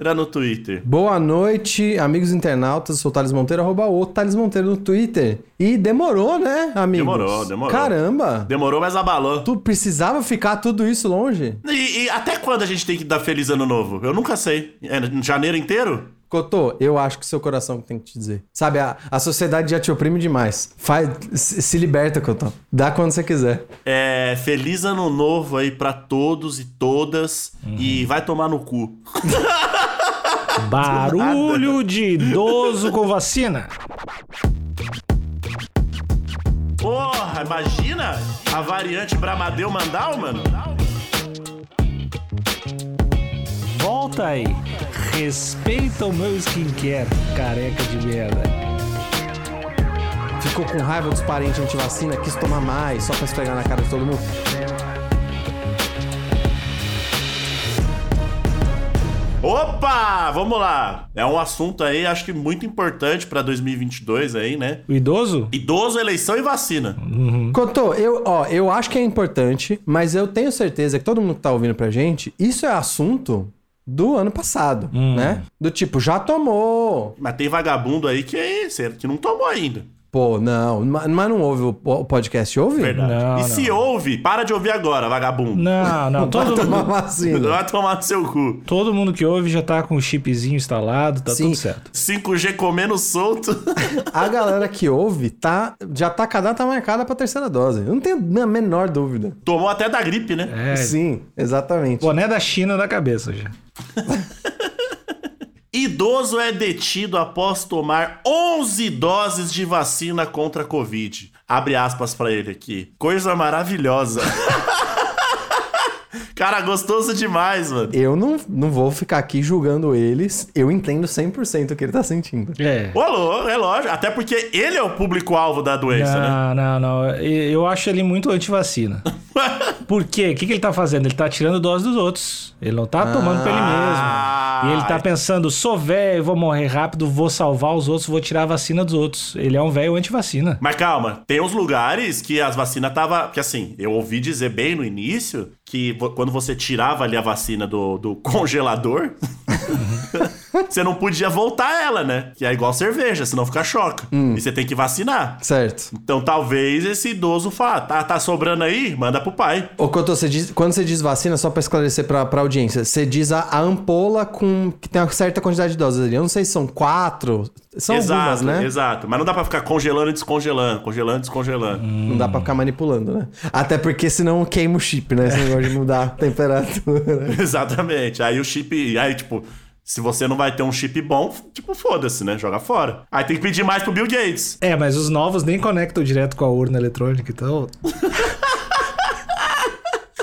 no Twitter. Boa noite, amigos internautas. Eu sou o Thales Monteiro, arroba o Thales Monteiro no Twitter. E demorou, né, amigos? Demorou, demorou. Caramba! Demorou, mas abalou. Tu precisava ficar tudo isso longe? E, e até quando a gente tem que dar feliz ano novo? Eu nunca sei. É em janeiro inteiro? Cotô, eu acho que seu coração tem que te dizer. Sabe, a, a sociedade já te oprime demais. Faz, se, se liberta, Cotô. Dá quando você quiser. É, feliz ano novo aí pra todos e todas. E vai tomar no cu. Barulho de idoso com vacina. Porra, imagina a variante Bramadeu Mandal, mano. Volta aí. Respeita o meu skincare, careca de merda. Ficou com raiva dos parentes anti-vacina, quis tomar mais, só pra esfregar na cara de todo mundo. Opa, vamos lá. É um assunto aí, acho que muito importante pra 2022 aí, né? O idoso? Idoso, eleição e vacina. Cotô, eu, ó, eu acho que é importante, mas eu tenho certeza que todo mundo que tá ouvindo pra gente, isso é assunto do ano passado, né? Do tipo, já tomou. Mas tem vagabundo aí que é esse, que não tomou ainda. Pô, não, ma- mas não ouve o po- o podcast, ouve? Verdade. Não, e não. se ouve, para de ouvir agora, vagabundo. Não, não. Vai Todo, tomar mundo, vacina. Vai tomar no seu cu. todo mundo que ouve já tá com o chipzinho instalado, tá Sim. tudo certo. 5G comendo solto. A galera que ouve tá, já tá, cada tá marcada pra terceira dose. Eu não tenho a menor dúvida. Tomou até da gripe, né? É, Sim, exatamente. boné da China na cabeça já. Idoso é detido após tomar 11 doses de vacina contra a Covid. Abre aspas pra ele aqui. Coisa maravilhosa. Cara, gostoso demais, mano. Eu não, não vou ficar aqui julgando eles. Eu entendo 100% o que ele tá sentindo. É. Ô, louco, é lógico. Até porque ele é o público-alvo da doença, né? Não, não, não. Eu acho ele muito antivacina. Por quê? O que, que ele tá fazendo? Ele tá tirando dose dos outros. Ele não tá tomando pra ele Ah. mesmo. E ele tá pensando, sou velho, vou morrer rápido, vou salvar os outros, vou tirar a vacina dos outros. Ele é um velho antivacina. Mas calma, tem uns lugares que as vacinas tava. Porque assim, eu ouvi dizer bem no início que quando você tirava ali a vacina do, do congelador, você não podia voltar ela, né? Que é igual cerveja, senão fica choca. E você tem que vacinar. Certo. Então talvez esse idoso fala, tá, tá sobrando aí? Manda pro pai. Ô, Cotô, você diz, quando você diz vacina, só pra esclarecer pra, pra audiência, você diz a, a ampola com que tem uma certa quantidade de doses ali. Eu não sei se são quatro, são exato, algumas, né? exato. Mas não dá pra ficar congelando e descongelando, congelando e descongelando. Não dá pra ficar manipulando, né? Até porque senão queima o chip, né? Esse negócio de mudar a temperatura. Exatamente. Aí o chip. Aí, tipo, se você não vai ter um chip bom, tipo, foda-se, né? Joga fora. Aí tem que pedir mais pro Bill Gates. É, mas os novos nem conectam direto com a urna eletrônica, então.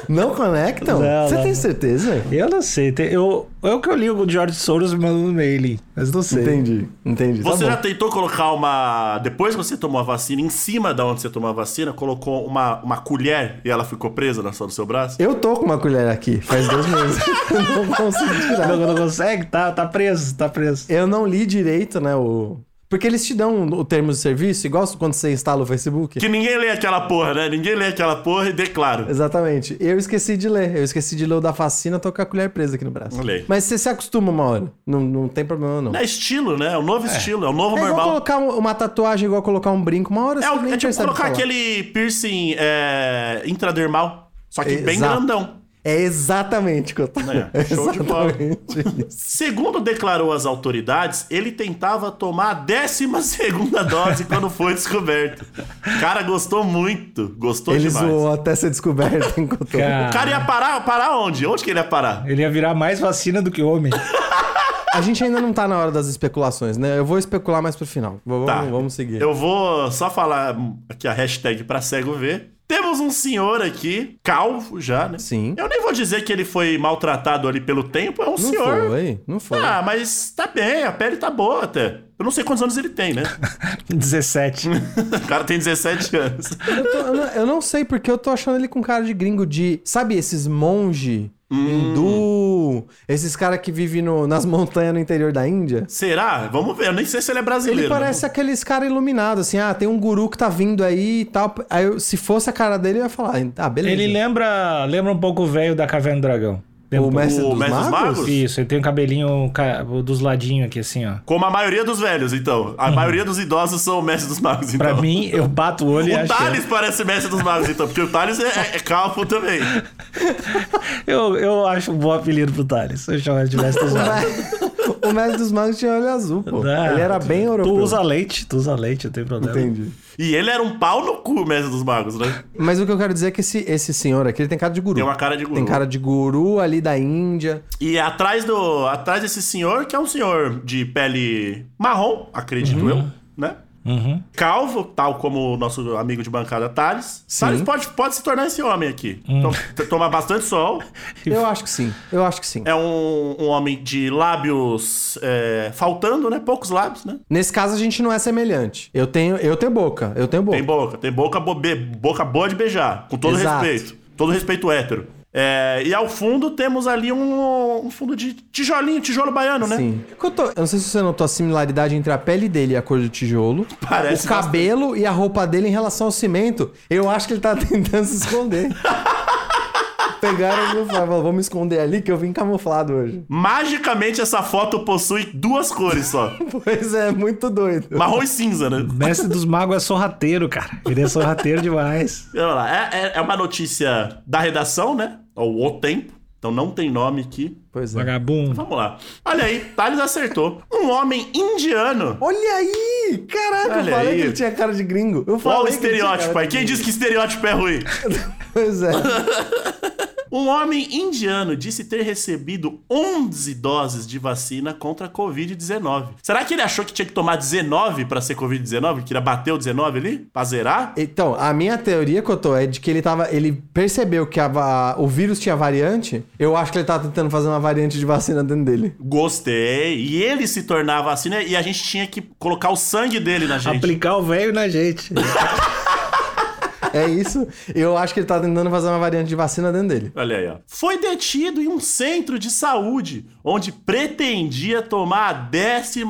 Não conectam? Não, Você não. tem certeza? Eu não sei. tem- eu, é o que eu li o George Soros me mandou no mail, mas não sei. Entendi, entendi. Você tá já bom. tentou colocar uma. Depois que você tomou a vacina, em cima da onde você tomou a vacina, colocou uma, uma colher e ela ficou presa na sua, no seu braço? Eu tô com uma colher aqui, faz dois meses. Eu não consigo tirar. Não, não consegue? Tá, tá preso, tá preso. Eu não li direito, né, o... Porque eles te dão o termo de serviço, igual quando você instala o Facebook. Que ninguém lê aquela porra, né? Ninguém lê aquela porra e declara. Exatamente. Eu esqueci de ler. Eu esqueci de ler o da vacina, tô com a colher presa aqui no braço. Aí. Mas você se acostuma uma hora. Não, não tem problema, não. É estilo, né? É o novo estilo, é o novo É igual normal. colocar um- uma tatuagem, igual colocar um brinco. Uma hora É, você o- nem é tipo percebe colocar falar. aquele piercing é, intradermal, só que bem Exato. grandão. É exatamente o que eu tô... É, show de bola. exatamente isso. Segundo declarou as autoridades, ele tentava tomar a 12 dose quando foi descoberto. O cara gostou muito, gostou Ele demais. zoou até ser descoberto enquanto... Cara, O cara ia parar, parar onde? Onde que ele ia parar? ele ia virar mais vacina do que homem. A gente ainda não tá na hora das especulações, né? Eu vou especular mais pro final. Vamos, Tá. vamos seguir. Eu vou só falar aqui a hashtag pra cego ver. Temos um senhor aqui, calvo já, né? Sim. Eu nem vou dizer que ele foi maltratado ali pelo tempo, é um Não senhor. foi, não foi. Ah, mas tá bem, a pele tá boa até. Eu não sei quantos anos ele tem, né? 17. O cara tem 17 anos. Eu, tô- eu não, eu não sei porque eu tô achando ele com cara de gringo de. Sabe esses monge hindu? Esses caras que vivem no- nas montanhas no interior da Índia? Será? Vamos ver. Eu nem sei se ele é brasileiro. Ele parece aqueles caras iluminados, assim, ah, tem um guru que tá vindo aí e tal. Aí eu- se fosse a cara dele, eu ia falar, ah, beleza. Ele lembra, lembra um pouco o velho da Caverna do Dragão. Lembra O mestre, O dos, Mestre dos magos? Magos? Isso, ele tem um cabelinho ca- dos ladinhos aqui, assim, ó. Como a maioria dos velhos, então. A maioria dos idosos são o mestre dos magos, então. Pra mim, eu bato o olho e O acho que é. Thales parece mestre dos magos, então. Porque o Thales é, é, é calvo também. eu, eu acho um bom apelido pro Thales. Eu chamo ele de mestre dos magos. o mestre dos magos tinha olho azul, pô. Ah, ele era tu- bem europeu. Tu usa leite, tu usa leite, não tem problema. Entendi. E ele era um pau no cu, mestre dos magos, né? Mas o que eu quero dizer é que esse, esse senhor aqui, ele tem cara de guru. Tem uma cara de guru. Tem cara de guru ali da Índia. E atrás do atrás desse senhor, que é um senhor de pele marrom, acredito eu, né? Uhum. Calvo, tal como o nosso amigo de bancada Thales. Thales pode, pode se tornar esse homem aqui. Então, t- toma bastante sol. Eu acho que sim. Eu acho que sim. É um, um homem de lábios é, faltando, né? Poucos lábios, né? Nesse caso, a gente não é semelhante. Eu tenho, eu tenho boca. Eu tenho boca. Tem boca, tem boca, boca boa de beijar, com todo Exato. respeito. Todo respeito hétero. É, e ao fundo temos ali um, um fundo de tijolinho, tijolo baiano, né? Sim. Eu, tô- eu não sei se você notou a similaridade entre a pele dele e a cor do tijolo. Parece o cabelo e a roupa dele em relação ao cimento. Eu acho que ele tá tentando se esconder. Pegaram e falaram, vamos esconder ali que eu vim camuflado hoje. Magicamente essa foto possui duas cores só. Pois é, muito doido. Marrom e cinza, né? Mestre dos magos é sorrateiro, cara. Ele é sorrateiro demais. Vamos lá. É, é- é uma notícia da redação, né? Ou O Tempo. Então não tem nome aqui. Pois é. Vagabundo. Vamos lá. Olha aí, Thales acertou. Um homem indiano. Olha aí! Caraca, Olha eu falei aí. que ele tinha cara de gringo. Eu falei Olha o que estereótipo cara aí. Quem disse que estereótipo é ruim? Pois é. Um homem indiano disse ter recebido 11 doses de vacina contra a Covid-19. Será que ele achou que tinha que tomar 19 pra ser Covid-19? Que ia bater o 19 ali? Pra zerar? Então, a minha teoria, Cotô, é de que ele tava. Ele percebeu que a va- o vírus tinha variante. Eu acho que ele tava tentando fazer uma variante de vacina dentro dele. Gostei. E ele se tornar a vacina e a gente tinha que colocar o sangue dele na gente. Aplicar o velho na gente. É isso. Eu acho que ele tá tentando fazer uma variante de vacina dentro dele. Olha aí, ó. Foi detido em um centro de saúde, onde pretendia tomar a 12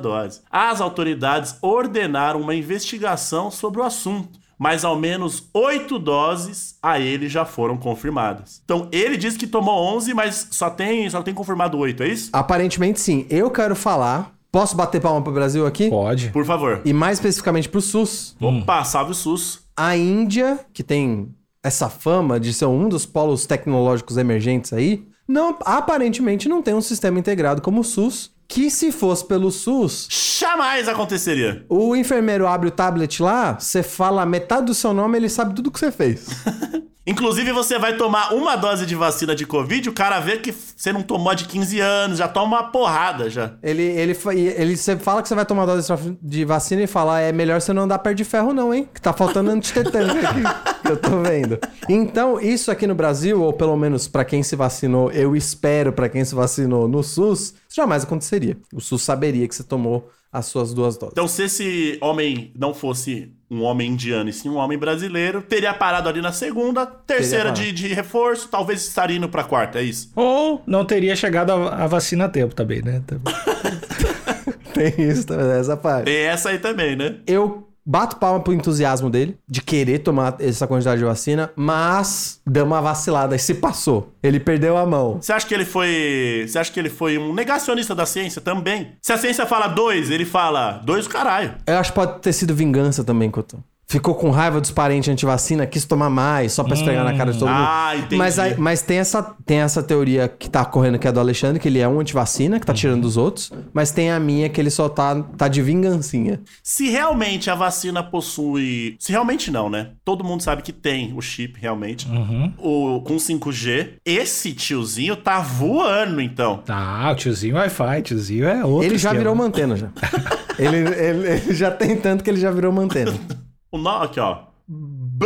dose. As autoridades ordenaram uma investigação sobre o assunto, mas ao menos oito doses a ele já foram confirmadas. Então ele disse que tomou 11, mas só tem, só tem confirmado oito, é isso? Aparentemente, sim. Eu quero falar. Posso bater palma pro Brasil aqui? Pode. Por favor. E mais especificamente pro SUS. Opa, salve o SUS. A Índia, que tem essa fama de ser um dos polos tecnológicos emergentes aí, não, aparentemente não tem um sistema integrado como o SUS. Que se fosse pelo SUS, Jamais aconteceria. o enfermeiro abre o tablet lá, você fala metade do seu nome, ele sabe tudo que você fez. Inclusive, você vai tomar uma dose de vacina de Covid, o cara vê que você não tomou de 15 anos, já toma uma porrada já. Ele, ele, ele você fala que você vai tomar dose de vacina e fala, é melhor você não andar perto de ferro não, hein? Que tá faltando antitetânico aqui, que eu tô vendo. Então, isso aqui no Brasil, ou pelo menos pra quem se vacinou, eu espero pra quem se vacinou no SUS, jamais aconteceria. O SUS saberia que você tomou as suas duas doses. Então, se esse homem não fosse um homem indiano e sim um homem brasileiro, teria parado ali na segunda, terceira de, de reforço, talvez estaria indo pra quarta, é isso? Ou não teria chegado a, a vacina a tempo também, né? Tem isso também, essa parte. E essa aí também, né? Eu bato palma pro entusiasmo dele, de querer tomar essa quantidade de vacina, mas deu uma vacilada e se passou. Ele perdeu a mão. Você acha que ele foi. Você acha que ele foi um negacionista da ciência também? Se a ciência fala dois, ele fala dois o caralho. Eu acho que pode ter sido vingança também, Cotô. Ficou com raiva dos parentes antivacina, quis tomar mais, só pra esfregar na cara de todo mundo. ah, entendi. Mas, aí- mas tem, essa, tem essa teoria que tá correndo, que é do Alexandre, que ele é um antivacina, que tá tirando dos outros. Mas tem a minha, que ele só tá, tá de vingancinha. Se realmente a vacina possui. Se realmente não, né? Todo mundo sabe que tem o chip, realmente. O, com 5G. Esse tiozinho tá voando, então. Tá, o tiozinho Wi-Fi, tiozinho é outro ele já esquema. virou uma antena, já. ele, ele- ele já tem tanto que ele já virou uma antena. O nó, aqui, ó.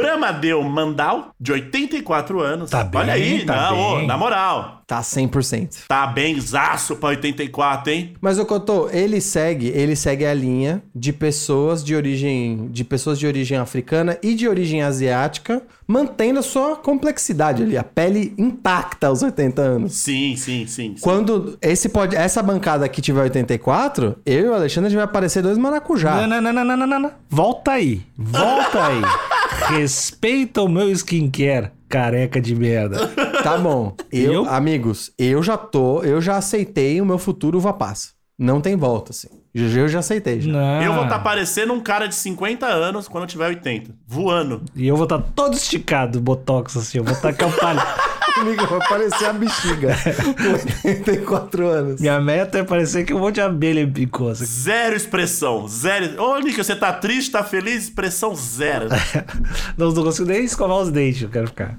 Bramadeu Mandal, de 84 anos. Tá bem, Olha aí, tá não, bem. na moral. Tá 100%. Tá bem zaço pra 84, hein? Mas o Cotô, ele segue, ele segue a linha de pessoas de origem, de pessoas de origem africana e de origem asiática, mantendo a sua complexidade ali, a pele intacta aos 80 anos. Sim, sim, sim. sim. Quando esse pode, essa bancada aqui tiver 84, eu e o Alexandre a gente vai aparecer dois maracujá. Não, não, não, não, não, não, não. Volta aí. Volta aí. Respeita o meu skincare, careca de merda. Tá bom. Eu, Eu? amigos, eu já tô, eu já aceitei o meu futuro uva passa. Não tem volta, assim. GG eu já aceitei. Já. Não. Eu vou estar parecendo um cara de 50 anos quando eu tiver 80. Voando. E eu vou estar todo esticado, botox assim. Eu vou estar com Amigo, vai parecer a bexiga. com 84 anos. Minha meta é parecer que um monte de abelha me picou. assim. Zero expressão. Zero. Ô, Nick, você tá triste, tá feliz? Expressão zero. Não, não consigo nem escovar os dentes, eu quero ficar.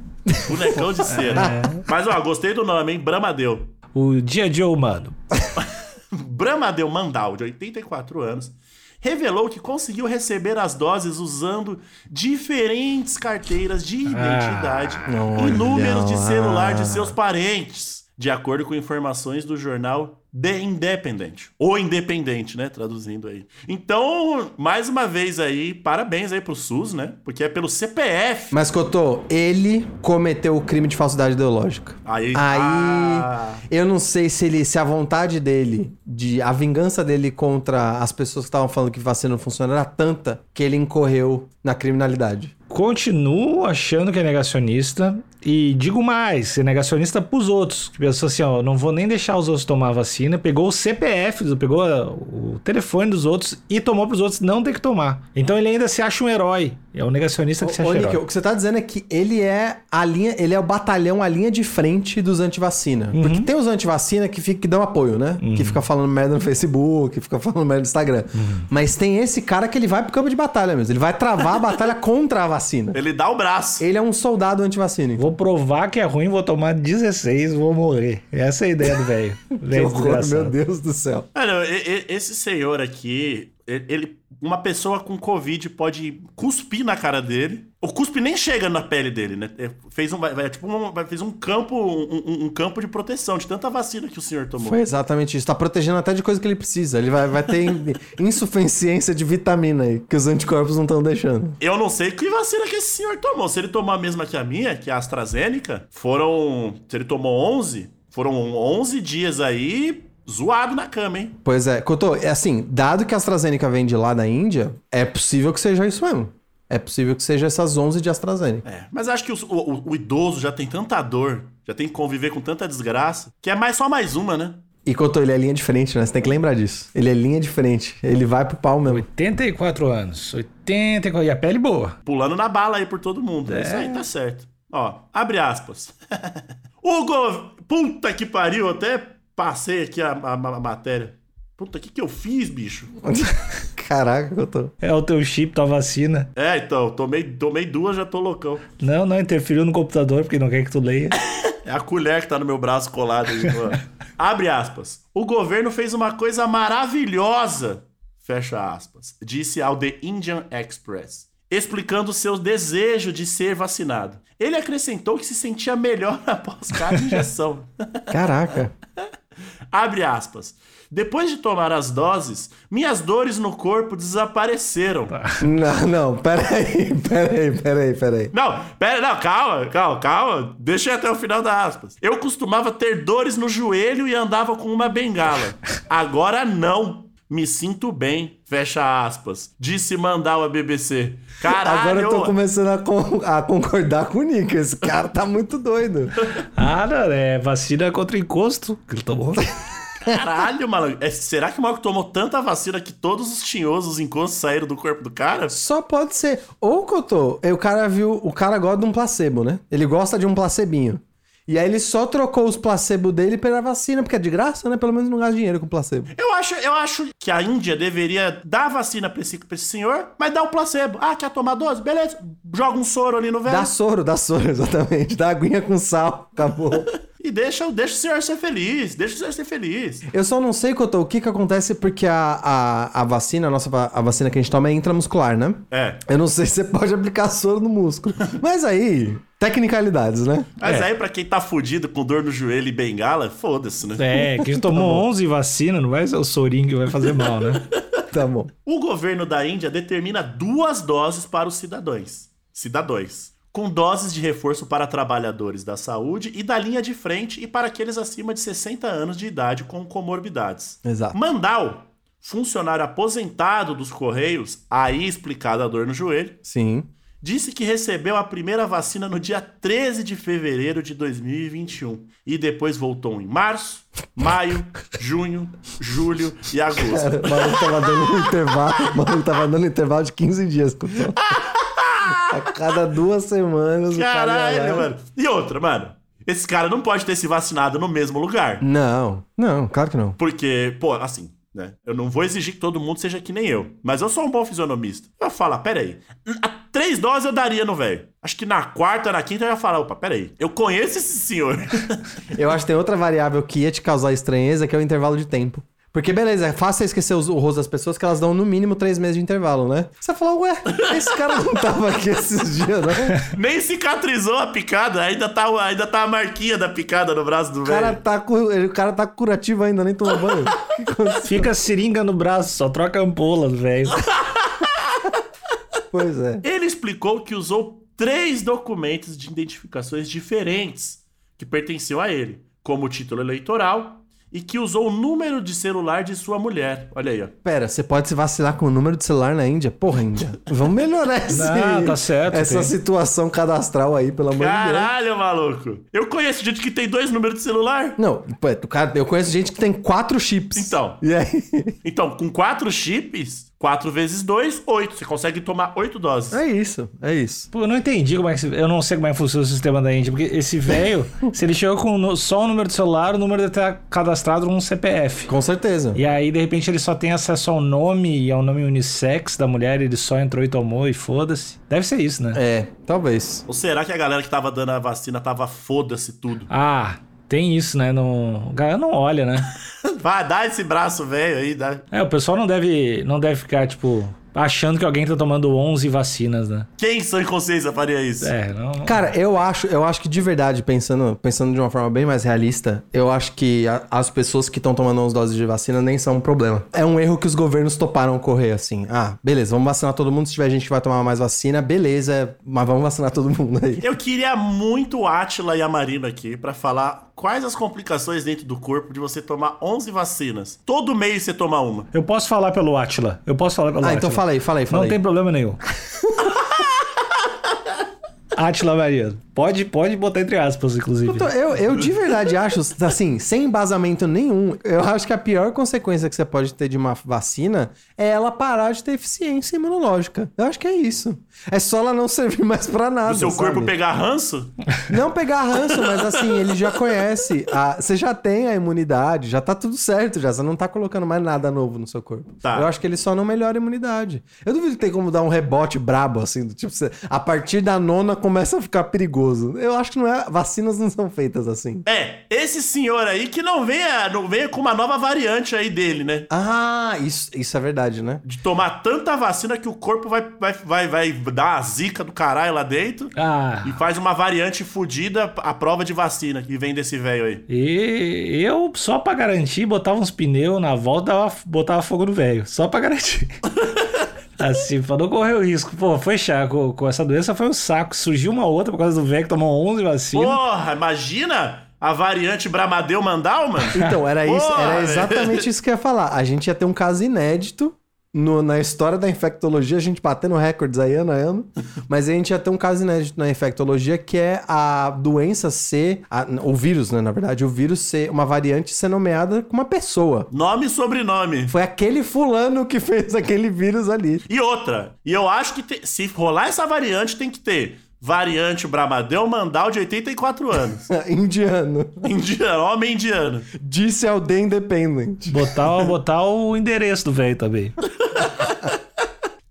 Bonecão de cera. Mas, ó, gostei do nome, hein? Bramadeu. O dia a dia humano. Bramadeu Mandal, de 84 anos, revelou que conseguiu receber as doses usando diferentes carteiras de identidade e olha números de celular de seus parentes, de acordo com informações do jornal The Independent. Ou Independente, né? Traduzindo aí. Então, mais uma vez aí, parabéns aí pro SUS, né? Porque é pelo CPF. Mas, Cotô, ele cometeu o crime de falsidade ideológica. Aí. Aí, Ah. eu não sei se ele, se a vontade dele, de a vingança dele contra as pessoas que estavam falando que vacina não funciona era tanta que ele incorreu na criminalidade. Continuo achando que é negacionista. E digo mais, é negacionista pros outros. Que pensou assim, ó, não vou nem deixar os outros tomar a vacina. Pegou o CPF, pegou o telefone dos outros e tomou pros outros não ter que tomar. Então ele ainda se acha um herói. É um negacionista que se acha Ô, Nick, herói. o que você tá dizendo é que ele é a linha, ele é o batalhão, a linha de frente dos antivacina. Uhum. Porque tem os antivacina que, fica, que dão apoio, né? Que fica falando merda no Facebook, que fica falando merda no Instagram. Uhum. Mas tem esse cara que ele vai pro campo de batalha mesmo. Ele vai travar a batalha contra a vacina. Ele dá o braço. Ele é um soldado antivacina. Vou provar que é ruim, vou tomar 16, vou morrer. Essa é a ideia do velho. Meu Deus do céu. Mano, e- esse senhor aqui, ele, uma pessoa com Covid pode cuspir na cara dele. O cuspe nem chega na pele dele, né? É, Fez um, vai- tipo fez um campo, um, um- campo de proteção de tanta vacina que o senhor tomou. Foi exatamente isso. Tá protegendo até de coisa que ele precisa. Ele vai, vai ter in- insuficiência de vitamina aí, que os anticorpos não estão deixando. Eu não sei que vacina que esse senhor tomou. Se ele tomou a mesma que a minha, que é a AstraZeneca, foram. Se ele tomou 11, foram 11 dias aí zoado na cama, hein? Pois é, Cotô, é assim, dado que a AstraZeneca vem de lá da Índia, é possível que seja isso mesmo. É possível que seja essas 11 de AstraZeneca. É, mas acho que o, o- o idoso já tem tanta dor, já tem que conviver com tanta desgraça, que é mais só mais uma, né? E Cotô, ele é linha diferente, né? Você tem que lembrar disso. Ele é linha diferente. Ele vai pro pau mesmo. 84 anos. 84. E a pele boa. Pulando na bala aí por todo mundo. É. Isso aí tá certo. Ó, abre aspas. o gov... Puta que pariu, até passei aqui a, a- a matéria. Puta, o que que eu fiz, bicho? Caraca, Cotô. É o teu chip, tua vacina. É, então, tomei, tomei duas, já tô loucão. Não, não interferiu no computador porque não quer que tu leia. É a colher que tá no meu braço colado aí. Abre aspas. O governo fez uma coisa maravilhosa, fecha aspas, disse ao The Indian Express, explicando seu desejo de ser vacinado. Ele acrescentou que se sentia melhor após cada injeção. Caraca. Abre aspas. Depois de tomar as doses, minhas dores no corpo desapareceram. não, não, peraí, peraí, peraí, peraí. Não, pera, não, calma, calma, calma. Deixa eu ir até o final da aspas. Eu costumava ter dores no joelho e andava com uma bengala. Agora não. Me sinto bem, fecha aspas. Disse Mandal a BBC. Caralho, Agora eu tô começando a, con- a concordar com o Nick. Esse cara tá muito doido. Ah, não, é vacina contra encosto que ele tomou. caralho, maluco. É, será que o maluco tomou tanta vacina que todos os tinhosos, os encostos saíram do corpo do cara? Só pode ser. Ou, Cotô, o cara viu. O cara gosta de um placebo, né? Ele gosta de um placebinho. E aí ele só trocou os placebo dele pela vacina, porque é de graça, né? Pelo menos não gasta dinheiro com placebo. Eu acho, eu acho que a Índia deveria dar a vacina pra esse, pra esse senhor, mas dar o placebo. Ah, quer tomar dose? Beleza. Joga um soro ali no velho. Dá soro, dá soro, exatamente. Dá aguinha com sal, acabou. e deixa, deixa o senhor ser feliz. Deixa o senhor ser feliz. Eu só não sei, Cotô, o que que acontece porque a, a, a vacina, a nossa a vacina que a gente toma é intramuscular, né? É. Eu não sei se você pode aplicar soro no músculo. Mas aí, tecnicalidades, né? Mas É. aí, pra quem tá fudido com dor no joelho e bengala, foda-se, né? É, que tomou 11 vacinas, não vai ser o sorinho que vai fazer mal, né? Tá bom. O governo da Índia determina duas doses para os cidadãos. Cidadãos. Com doses de reforço para trabalhadores da saúde e da linha de frente e para aqueles acima de 60 anos de idade com comorbidades. Exato. Mandal, funcionário aposentado dos Correios, aí explicada a dor no joelho, Sim. Disse que recebeu a primeira vacina no dia 13 de fevereiro de 2021 e depois voltou em março, maio, junho, julho e agosto. Cara, o maluco tava dando um intervalo. O maluco tava dando um intervalo de 15 dias. A cada duas semanas o cara. Caralho, mano. E outra, mano. Esse cara não pode ter se vacinado no mesmo lugar. Não, não, claro que não. Porque, pô, assim, né? Eu não vou exigir que todo mundo seja que nem eu. Mas eu sou um bom fisionomista. Eu falo, ah, pera aí. A três doses eu daria no velho. Acho que na quarta, na quinta eu ia falar, opa, pera aí. Eu conheço esse senhor. Eu acho que tem outra variável que ia te causar estranheza, que é o intervalo de tempo. Porque, beleza, é fácil você esquecer os- o rosto das pessoas que elas dão no mínimo três meses de intervalo, né? Você fala, ué, esse cara não tava aqui esses dias, né? Nem cicatrizou a picada. Ainda tá, ainda tá a marquinha da picada no braço do O cara velho. tá, o cara tá curativo ainda, nem tomou banho. Fica seringa no braço, só troca ampola, velho. Pois é. Ele explicou que usou três documentos de identificações diferentes que pertenciam a ele, como o título eleitoral e que usou o número de celular de sua mulher. Olha aí, ó. Pera, você pode se vacilar com o número de celular na Índia? Porra, Índia. Vamos melhorar esse, Não, tá certo, essa tem. situação cadastral aí, pelo amor de Deus. Caralho, maluco. Eu conheço gente que tem dois números de celular. Não, eu conheço gente que tem quatro chips. Então. E aí? Então, com quatro chips, quatro vezes dois, oito. Você consegue tomar oito doses. É isso, é isso. Pô, eu não entendi como é que. Eu não sei como é que funciona o sistema da Índia. Porque esse velho, se ele chegou com só o número de celular, o número deve estar cadastrado num CPF. Com certeza. E aí, de repente, ele só tem acesso ao nome e ao nome unissex da mulher, ele só entrou e tomou e foda-se. Deve ser isso, né? É, talvez. Ou será que a galera que tava dando a vacina tava foda-se tudo? Ah, tem isso, né? Não... O cara não olha, né? Vai, dá esse braço velho aí, dá. É, o pessoal não deve, não deve ficar, tipo, achando que alguém tá tomando 11 vacinas, né? Quem em sã consciência faria isso? É, não. Cara, eu acho, eu acho que de verdade, pensando, pensando de uma forma bem mais realista, eu acho que a- as pessoas que estão tomando 11 doses de vacina nem são um problema. É um erro que os governos toparam correr assim. Ah, beleza, vamos vacinar todo mundo. Se tiver gente que vai tomar mais vacina, beleza, mas vamos vacinar todo mundo aí. Eu queria muito o Atila e a Marina aqui pra falar quais as complicações dentro do corpo de você tomar 11 vacinas. Todo mês você toma uma. Eu posso falar pelo Atila. Eu posso falar pelo Ah, Atila. então fala aí, fala aí, fala Não aí. tem problema nenhum. Atila Mariano. Pode, pode botar entre aspas, inclusive. Então, Eu, eu de verdade acho, assim, sem embasamento nenhum, eu acho que a pior consequência que você pode ter de uma vacina é ela parar de ter eficiência imunológica. Eu acho que é isso. É só ela não servir mais pra nada. O seu corpo sabe? pegar ranço? Não pegar ranço, mas assim, ele já conhece. a- você já tem a imunidade, já tá tudo certo, já. Você não tá colocando mais nada novo no seu corpo. Tá. Eu acho que ele só não melhora a imunidade. Eu duvido que tem como dar um rebote brabo, assim, do tipo, você- a partir da nona começa a ficar perigoso. Eu acho que não é. Vacinas não são feitas assim. É, esse senhor aí que não venha, não venha com uma nova variante aí dele, né? Ah, isso, isso é verdade, né? De tomar tanta vacina que o corpo vai, vai, vai, vai dar a zica do caralho lá dentro Ah, e faz uma variante fodida a prova de vacina que vem desse velho aí. e eu, só pra garantir, botava uns pneus na volta, botava fogo no velho. Só pra garantir. Assim, pra não correr o risco. Pô, foi chato. Com, com essa doença foi um saco. Surgiu uma outra por causa do velho que tomou 11 vacinas. Porra, imagina a variante Bramadeu Mandal, mano. Então, era isso, Porra, era exatamente isso que eu ia falar. A gente ia ter um caso inédito no- na história da infectologia, a gente batendo recordes aí ano a ano, mas a gente ia ter um caso inédito na infectologia que é a doença ser, a- o vírus, né, na verdade, o vírus ser uma variante ser nomeada com uma pessoa. Nome e sobrenome. Foi aquele fulano que fez aquele vírus ali. E outra, e eu acho que te- se rolar essa variante, tem que ter variante Bramadeu Mandal de 84 anos. Indiano. indiano, homem indiano. Disse ao The Independent. Botar, botar o endereço do velho também.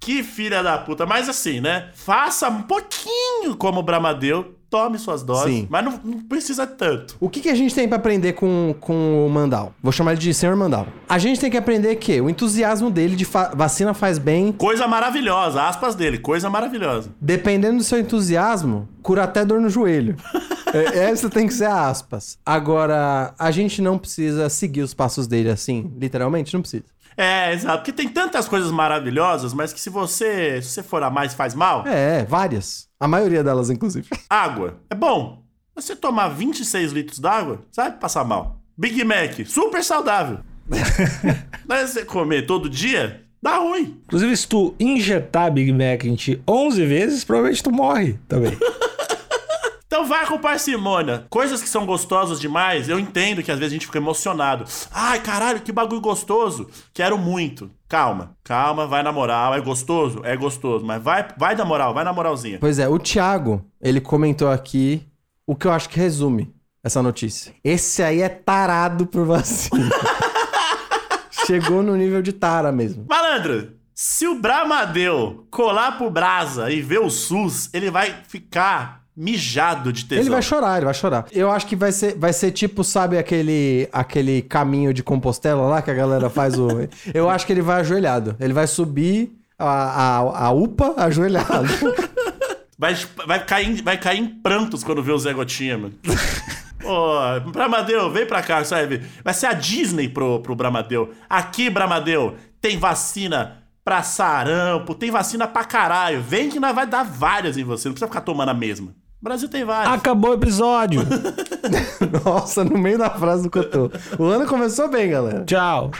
Que filha da puta. Mas assim, né? Faça um pouquinho como o Bramadeu. Tome suas doses. Sim. Mas não, não precisa tanto. O que, que a gente tem pra aprender com, com o Mandal? Vou chamar ele de Senhor Mandal. A gente tem que aprender que o entusiasmo dele de fa- vacina faz bem. Coisa maravilhosa. Aspas dele. Coisa maravilhosa. Dependendo do seu entusiasmo, cura até dor no joelho. É, Essa tem que ser a aspas. Agora, a gente não precisa seguir os passos dele assim, literalmente, não precisa. É, exato. Porque tem tantas coisas maravilhosas, mas que se você, se você for a mais, faz mal. É, várias. A maioria delas, inclusive. Água. É bom. Você tomar 26 litros d'água, sabe passar mal. Big Mac, super saudável. Mas você comer todo dia, dá ruim. Inclusive, se tu injetar Big Mac em ti 11 vezes, provavelmente tu morre também. Então vai com parcimônia. Coisas que são gostosas demais, eu entendo que às vezes a gente fica emocionado. Ai, caralho, que bagulho gostoso. Quero muito. Calma, calma, vai na moral. É gostoso? É gostoso. Mas vai, vai na moral, vai na moralzinha. Pois é, o Thiago, ele comentou aqui o que eu acho que resume essa notícia. Esse aí é tarado por vacina. Chegou no nível de tara mesmo. Malandro, se o Bramadeu colar pro Brasa e ver o SUS, ele vai ficar mijado de tesão. Ele vai chorar, ele vai chorar. Eu acho que vai ser, vai ser tipo, sabe, aquele, aquele caminho de Compostela lá que a galera faz o. Eu acho que ele vai ajoelhado. Ele vai subir a, a, a UPA ajoelhado. Vai, vai, cair, em- vai cair em prantos quando vê o Zé Gotinha, mano. Ô, Bramadeu, vem pra cá, sabe? Vai ser a Disney pro, pro Bramadeu. Aqui, Bramadeu, tem vacina pra sarampo, tem vacina pra caralho. Vem que nós vai dar várias em você, não precisa ficar tomando a mesma. O Brasil tem várias. Acabou o episódio. Nossa, no meio da frase do que eu tô. O ano começou bem, galera. Tchau.